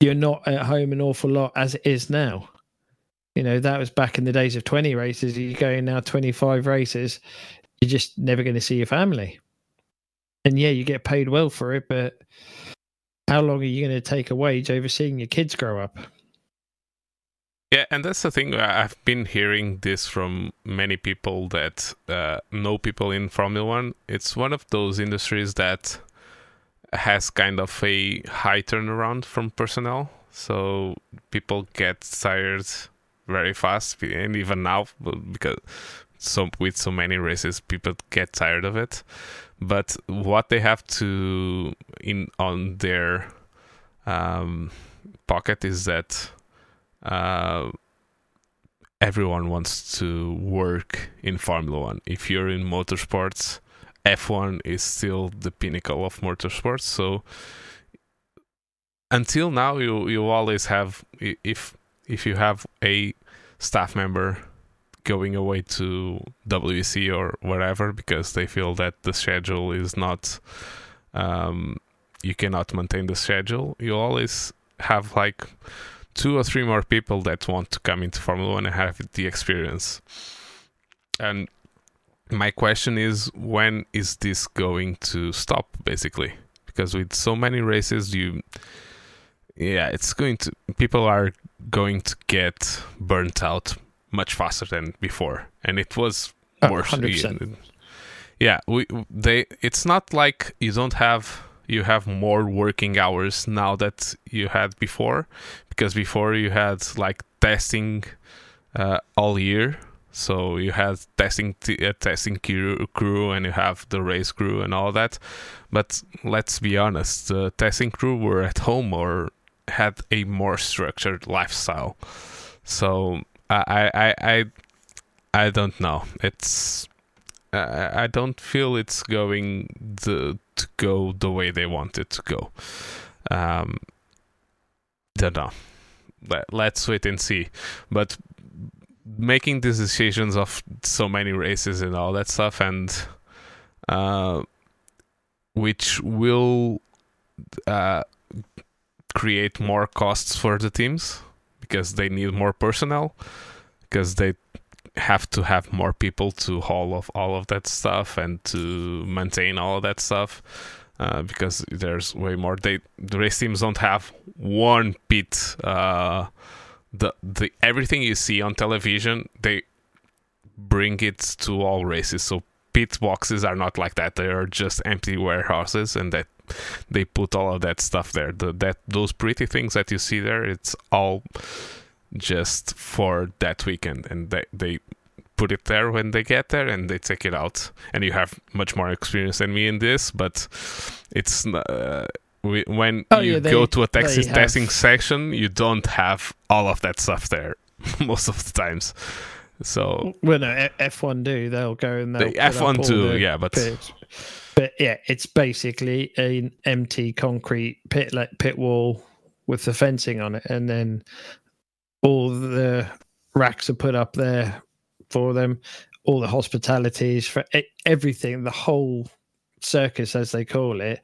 you're not at home an awful lot as it is now. You know, that was back in the days of 20 races. You're going now 25 races. You're just never going to see your family. And yeah, you get paid well for it, but how long are you going to take a wage over seeing your kids grow up? Yeah, and that's the thing. I've been hearing this from many people that uh, know people in Formula One. It's one of those industries that has kind of a high turnaround from personnel. So people get tired very fast, and even now, because so with so many races, people get tired of it. But what they have to in on their um, pocket is that uh, everyone wants to work in Formula One. If you're in motorsports, F1 is still the pinnacle of motorsports. So until now, you you always have if if you have a staff member going away to WEC or wherever because they feel that the schedule is not um, you cannot maintain the schedule you always have like two or three more people that want to come into formula 1 and have the experience. And my question is when is this going to stop basically? Because with so many races you yeah it's going to people are going to get burnt out much faster than before, and it was worse. Uh, yeah, we they. It's not like you don't have you have more working hours now that you had before, because before you had like testing uh, all year. So you had testing t- uh, testing crew, crew and you have the race crew and all that. But let's be honest, the testing crew were at home or had a more structured lifestyle. So I I I I don't know. It's I I don't feel it's going the, to go the way they want it to go. Um, don't know. Let, let's wait and see. But making these decisions of so many races and all that stuff, and uh, which will uh, create more costs for the teams because they need more personnel because they have to have more people to haul off all of that stuff and to maintain all of that stuff uh, because there's way more. They the race teams don't have one pit. Uh, the the everything you see on television they bring it to all races. So pit boxes are not like that. They are just empty warehouses, and that they put all of that stuff there. The that those pretty things that you see there, it's all just for that weekend, and they they put it there when they get there and they take it out. And you have much more experience than me in this, but it's. Uh, we, when oh, you yeah, they, go to a Texas testing section, you don't have all of that stuff there most of the times. So well, no, F one do they'll go and they'll the F one do, yeah, but pits. But yeah, it's basically an empty concrete pit like pit wall with the fencing on it, and then all the racks are put up there for them, all the hospitalities for everything, the whole circus, as they call it,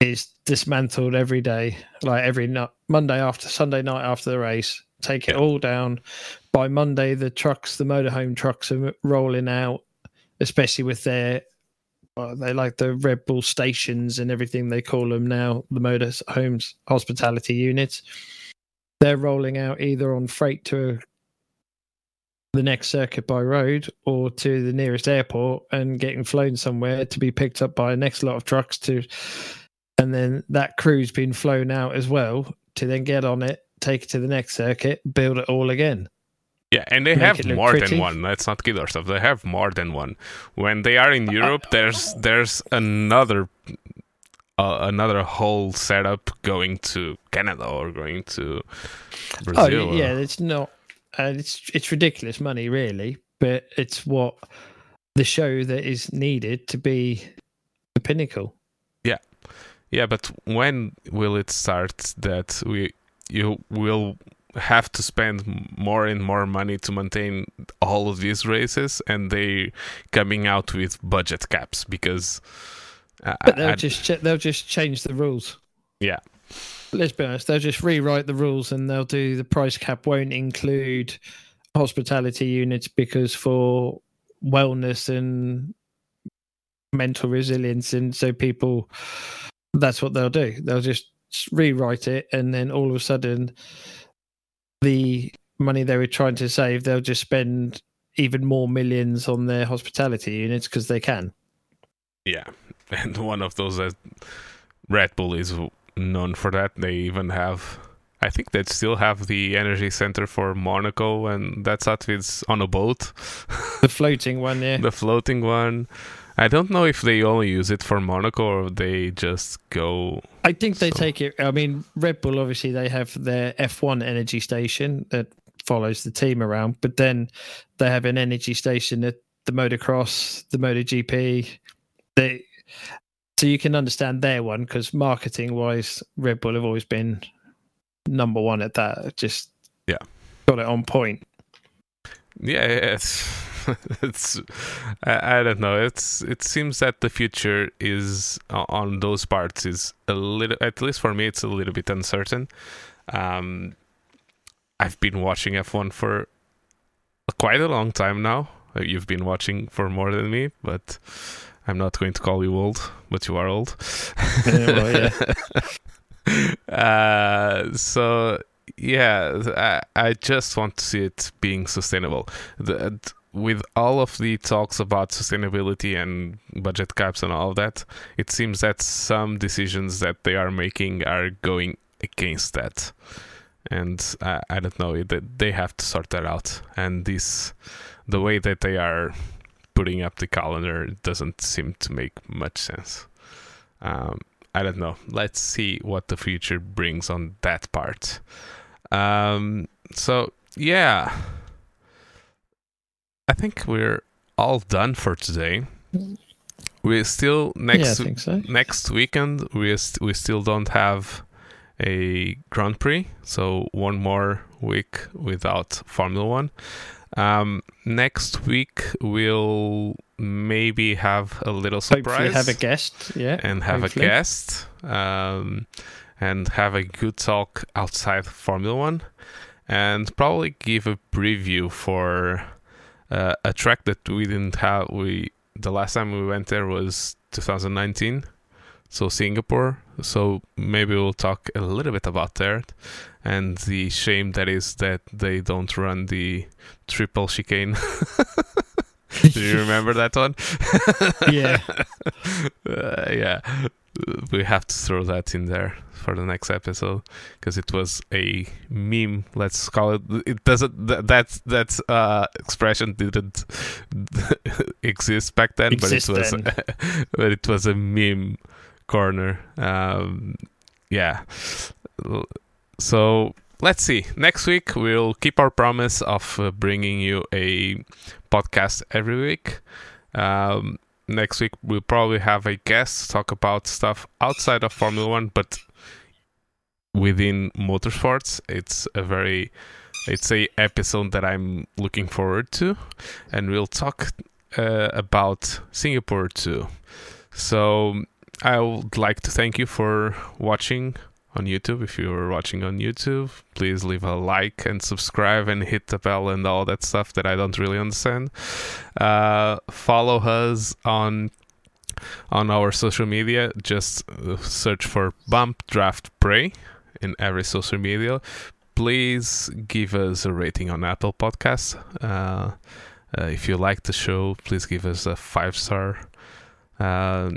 is dismantled every day, like every night, Monday after Sunday night after the race. Take it all down. By Monday, the trucks, the motorhome trucks, are rolling out, especially with their well, they like the Red Bull stations and everything they call them now, the motorhomes hospitality units. They're rolling out either on freight to the next circuit by road or to the nearest airport and getting flown somewhere to be picked up by a next lot of trucks to and then that crew's been flown out as well to then get on it take it to the next circuit build it all again yeah and they have more pretty. than one let's not kid ourselves they have more than one when they are in europe there's there's another uh, another whole setup going to Canada or going to Brazil. Oh yeah, it's not. Uh, it's it's ridiculous money, really, but it's what the show that is needed to be the pinnacle. Yeah, yeah, but when will it start that we you will have to spend more and more money to maintain all of these races and they coming out with budget caps because uh, but they'll just ch- they'll just change the rules. Yeah. Let's be honest. They'll just rewrite the rules and they'll do the price cap won't include hospitality units because for wellness and mental resilience and so people that's what they'll do they'll just rewrite it and then all of a sudden the money they were trying to save they'll just spend even more millions on their hospitality units because they can yeah and one of those that Red Bull is known for that. They even have, I think they still have the energy center for Monaco, and that's that. It's on a boat. The floating one, yeah. the floating one. I don't know if they only use it for Monaco or they just go. I think they So- take it. I mean, Red Bull obviously they have their F1 energy station that follows the team around, but then they have an energy station at the motocross, the MotoGP. They so you can understand their one because marketing wise, Red Bull have always been number one at that. Just Yeah. got it on point. Yeah, it's it's I, I don't know. It's it seems that the future is o- on those parts is a little at least for me it's a little bit uncertain. Um I've been watching F1 for quite a long time now. Uh, You've been watching for more than me, but I'm not going to call you old, but you are old. Yeah, well, uh, so yeah, I, I just want to see it being sustainable. The, with all of the talks about sustainability and budget caps and all of that, it seems that some decisions that they are making are going against that. And I, I don't know that they have to sort that out. And this, the way that they are putting up the calendar doesn't seem to make much sense. Um, I don't know. Let's see what the future brings on that part. Um, so yeah, I think we're all done for today. We still next think so. next weekend we st- we still don't have a Grand Prix, so one more week without Formula One. Um, next week we'll maybe have a little surprise Hopefully, have a guest. Yeah, and have hopefully. a guest um, and have a good talk outside Formula One and probably give a preview for uh, a track that we didn't have. We the last time we went there was 2019, so Singapore. So maybe we'll talk a little bit about that and the shame that is that they don't run the triple chicane. Do you remember that one? Yeah. uh, yeah. We have to throw that in there for the next episode because it was a meme. Let's call it. It doesn't. That that, that uh, expression didn't exist back then, Exist but it was. then. but it was a meme corner. Um, yeah. So let's see. Next week we'll keep our promise of uh, bringing you a podcast every week. Um, next week we'll probably have a guest talk about stuff outside of Formula One, but within motorsports. It's a very it's a episode that I'm looking forward to, and we'll talk uh, about Singapore too. So I would like to thank you for watching on YouTube. If you are watching on YouTube, please leave a like and subscribe and hit the bell and all that stuff that I don't really understand. Uh, follow us on on our social media. Just uh, search for Bump Draft Pray in every social media. Please give us a rating on Apple Podcasts. Uh, uh, if you like the show, please give us a five star uh,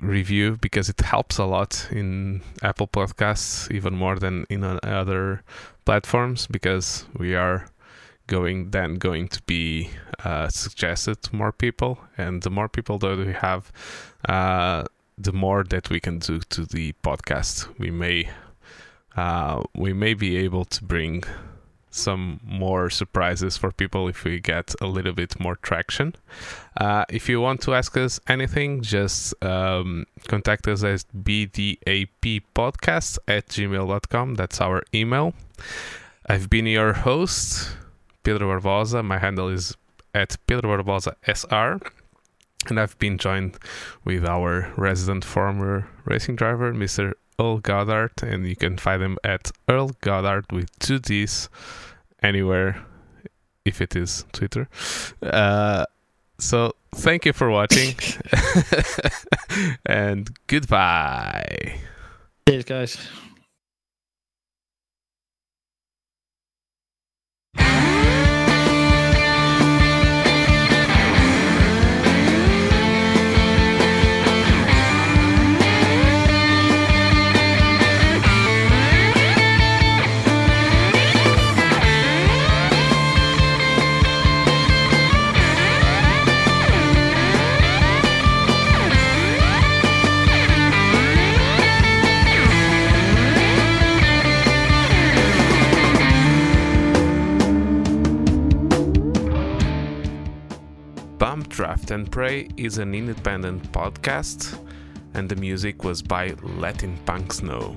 review because it helps a lot in Apple Podcasts, even more than in other platforms, because we are going then going to be uh, suggested to more people, and the more people that we have, uh, the more that we can do to the podcast. We may uh, we may be able to bring some more surprises for people if we get a little bit more traction. Uh, if you want to ask us anything, just um, contact us at bdappodcast at gmail.com. That's our email. I've been your host, Pedro Barbosa. My handle is at Pedro Barbosa SR. And I've been joined with our resident former racing driver, Mr. Earl Goddard, and you can find him at Earl Goddard with two D's anywhere if it is Twitter. Uh, so thank you for watching and goodbye. Cheers, guys. Draft and Pray is an independent podcast, and the music was by Letting Punks Know.